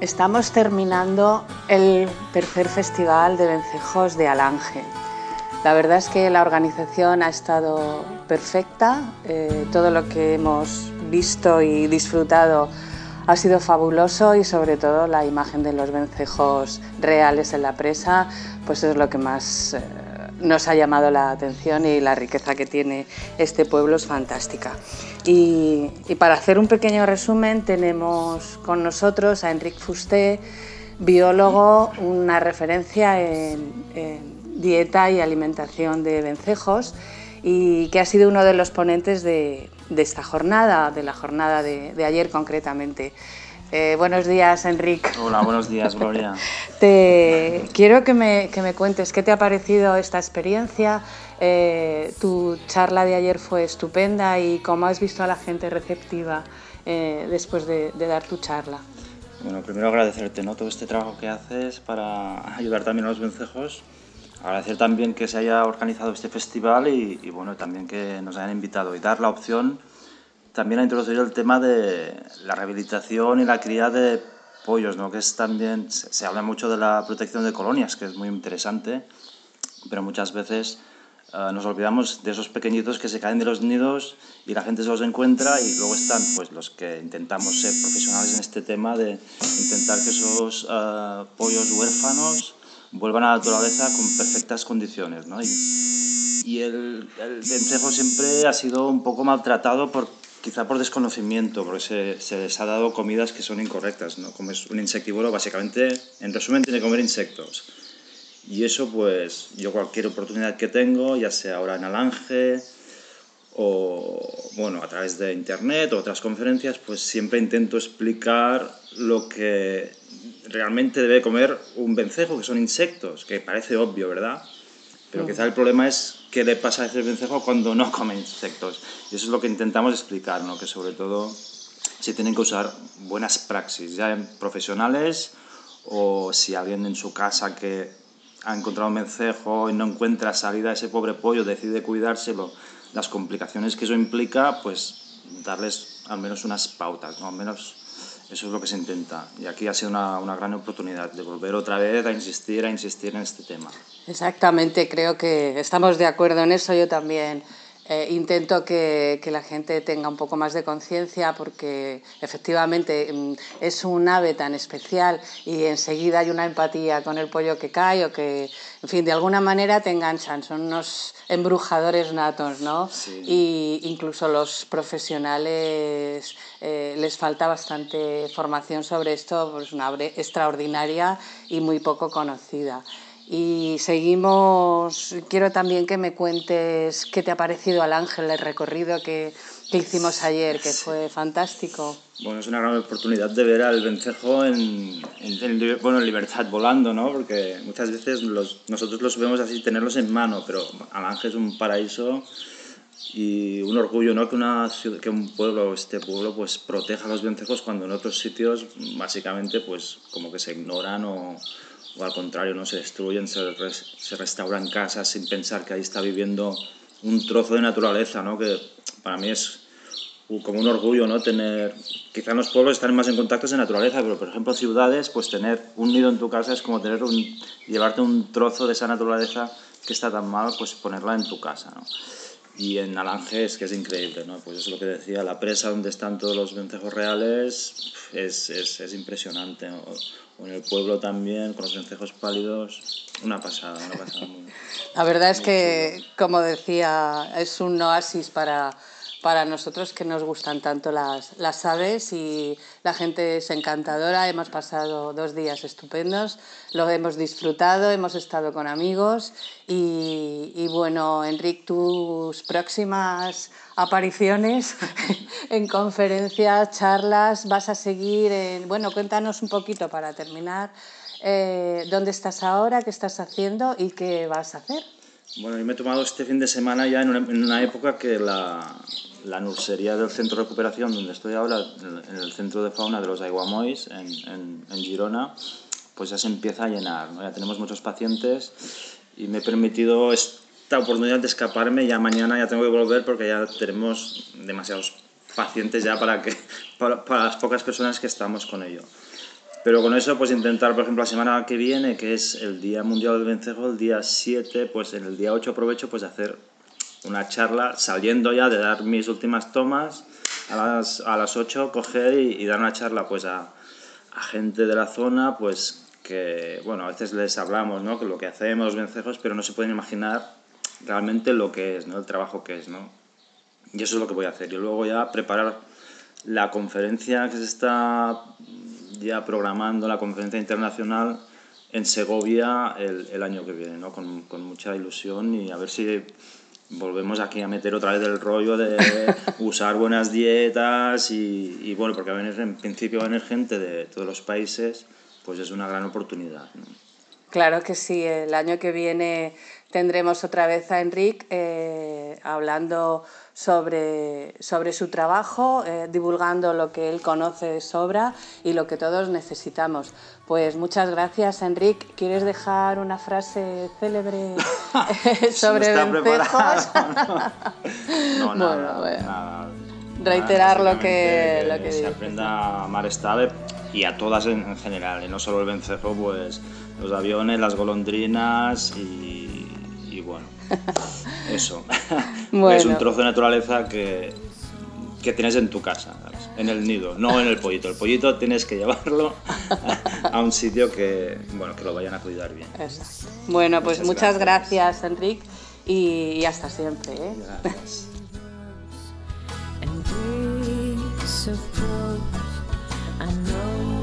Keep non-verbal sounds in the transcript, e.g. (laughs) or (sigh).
Estamos terminando el tercer festival de vencejos de Alange. La verdad es que la organización ha estado perfecta, eh, todo lo que hemos visto y disfrutado ha sido fabuloso y sobre todo la imagen de los vencejos reales en la presa pues es lo que más eh, nos ha llamado la atención y la riqueza que tiene este pueblo es fantástica. Y, para hacer un pequeño resumen tenemos con nosotros a Enric Fusté, biólogo, una referencia en, dieta y alimentación de vencejos y que ha sido uno de los ponentes de, esta jornada, de la jornada de ayer concretamente. Eh, buenos días, Enrique. Hola, buenos días, Gloria. (laughs) te quiero que me, que me, cuentes qué te ha parecido esta experiencia. Eh, tu charla de ayer fue estupenda y cómo has visto a la gente receptiva eh, después de, dar tu charla. Bueno, primero agradecerte ¿no? todo este trabajo que haces para ayudar también a los vencejos. Agradecer también que se haya organizado este festival y, y bueno, también que nos hayan invitado y dar la opción también ha introducido el tema de la rehabilitación y la cría de pollos, ¿no? que es también, se, habla mucho de la protección de colonias, que es muy interesante, pero muchas veces eh, nos olvidamos de esos pequeñitos que se caen de los nidos y la gente se los encuentra y luego están pues, los que intentamos ser profesionales en este tema de intentar que esos uh, pollos huérfanos vuelvan a la naturaleza con perfectas condiciones. ¿no? Y, y el, el vencejo siempre ha sido un poco maltratado por quizá por desconocimiento, porque se, se, les ha dado comidas que son incorrectas, ¿no? Como es un insectívoro, básicamente, en resumen, tiene que comer insectos. Y eso, pues, yo cualquier oportunidad que tengo, ya sea ahora en Alange o, bueno, a través de internet o otras conferencias, pues siempre intento explicar lo que realmente debe comer un vencejo, que son insectos, que parece obvio, ¿verdad? Pero quizá el problema es qué le pasa a ese vencejo cuando no come insectos. Y eso es lo que intentamos explicar, ¿no? que sobre todo se tienen que usar buenas praxis, ya en profesionales o si alguien en su casa que ha encontrado un vencejo y no encuentra salida a ese pobre pollo, decide cuidárselo, las complicaciones que eso implica, pues darles al menos unas pautas, ¿no? al menos eso es lo que se intenta. Y aquí ha sido una, una, gran oportunidad de volver otra vez a insistir, a insistir en este tema. Exactamente, creo que estamos de acuerdo en eso. Yo también eh, intento que, que, la gente tenga un poco más de conciencia porque efectivamente mm, es un ave tan especial y enseguida hay una empatía con el pollo que cae o que, en fin, de alguna manera te enganchan. Son unos embrujadores natos, ¿no? Sí. Y incluso los profesionales eh, les falta bastante formación sobre esto, pues una ave extraordinaria y muy poco conocida. Y seguimos, quiero también que me cuentes qué te ha parecido al Ángel, el recorrido que, que hicimos ayer, que fue fantástico. Bueno, es una gran oportunidad de ver al vencejo en, en, bueno, en libertad volando, ¿no? Porque muchas veces los, nosotros los vemos así, tenerlos en mano, pero al Ángel es un paraíso y un orgullo, ¿no? Que, una que un pueblo, este pueblo, pues proteja a los vencejos cuando en otros sitios básicamente pues como que se ignoran o o al contrario, no se destruyen, se, se restauran casas sin pensar que ahí está viviendo un trozo de naturaleza, ¿no? que para mí es como un orgullo ¿no? tener, quizá los pueblos están más en contacto con la naturaleza, pero por ejemplo ciudades, pues tener un nido en tu casa es como tener un, llevarte un trozo de esa naturaleza que está tan mal, pues ponerla en tu casa. ¿no? Y en Alange es que es increíble, ¿no? Pues es lo que decía, la presa donde están todos los vencejos reales es, es, es impresionante. ¿no? en el pueblo también, con los vencejos pálidos, una pasada, una pasada. Muy, (laughs) la verdad es que, como decía, es un oasis para, para nosotros que nos gustan tanto las, las aves y la gente es encantadora. Hemos pasado dos días estupendos, lo hemos disfrutado, hemos estado con amigos y, y bueno, Enric, tus próximas apariciones (laughs) en conferencias, charlas, vas a seguir en... Bueno, cuéntanos un poquito para terminar. Eh, ¿Dónde estás ahora? ¿Qué estás haciendo? ¿Y qué vas a hacer? Bueno, yo me he tomado este fin de semana ya en una, en una época que la, la nursería del centro de recuperación donde estoy ahora, en el centro de fauna de los Aiguamois, en, en, en Girona, pues ya se empieza a llenar. ¿no? Ya tenemos muchos pacientes y me he permitido esta oportunidad de escaparme. Ya mañana ya tengo que volver porque ya tenemos demasiados pacientes ya para, que, (laughs) para, para las pocas personas que estamos con ello. Pero con eso, pues intentar, por ejemplo, la semana que viene, que es el Día Mundial del Vencejo, el día 7, pues en el día 8 aprovecho pues hacer una charla saliendo ya de dar mis últimas tomas a las, a las 8 coger y, dar una charla pues a, a, gente de la zona pues que bueno a veces les hablamos ¿no? que lo que hacemos los vencejos pero no se pueden imaginar realmente lo que es ¿no? el trabajo que es ¿no? y eso es lo que voy a hacer y luego ya preparar la conferencia que se está ya programando la conferencia internacional en Segovia el, el año que viene, ¿no? con, con, mucha ilusión y a ver si volvemos aquí a meter otra vez el rollo de (laughs) usar buenas dietas y, y bueno, porque en principio va a venir gente de todos los países, pues es una gran oportunidad. Claro que sí, el año que viene tendremos otra vez a Enrique eh, hablando sobre, sobre su trabajo, eh, divulgando lo que él conoce de sobra y lo que todos necesitamos. Pues muchas gracias, Enrique. ¿Quieres dejar una frase célebre (laughs) sobre vencejos? (laughs) no, nada, bueno, Reiterar lo que, lo que se aprenda a amar esta ave y a todas en, general, y no solo el vencejo, pues los aviones, las golondrinas y, y bueno. (laughs) Eso. es un trozo de naturaleza que, que tienes en tu casa, en el nido, no en el pollito. El pollito tienes que llevarlo a un sitio que, bueno, que lo vayan a cuidar bien. Bueno, pues muchas, gracias, Enrique, y, hasta siempre. ¿eh? Gracias. (laughs)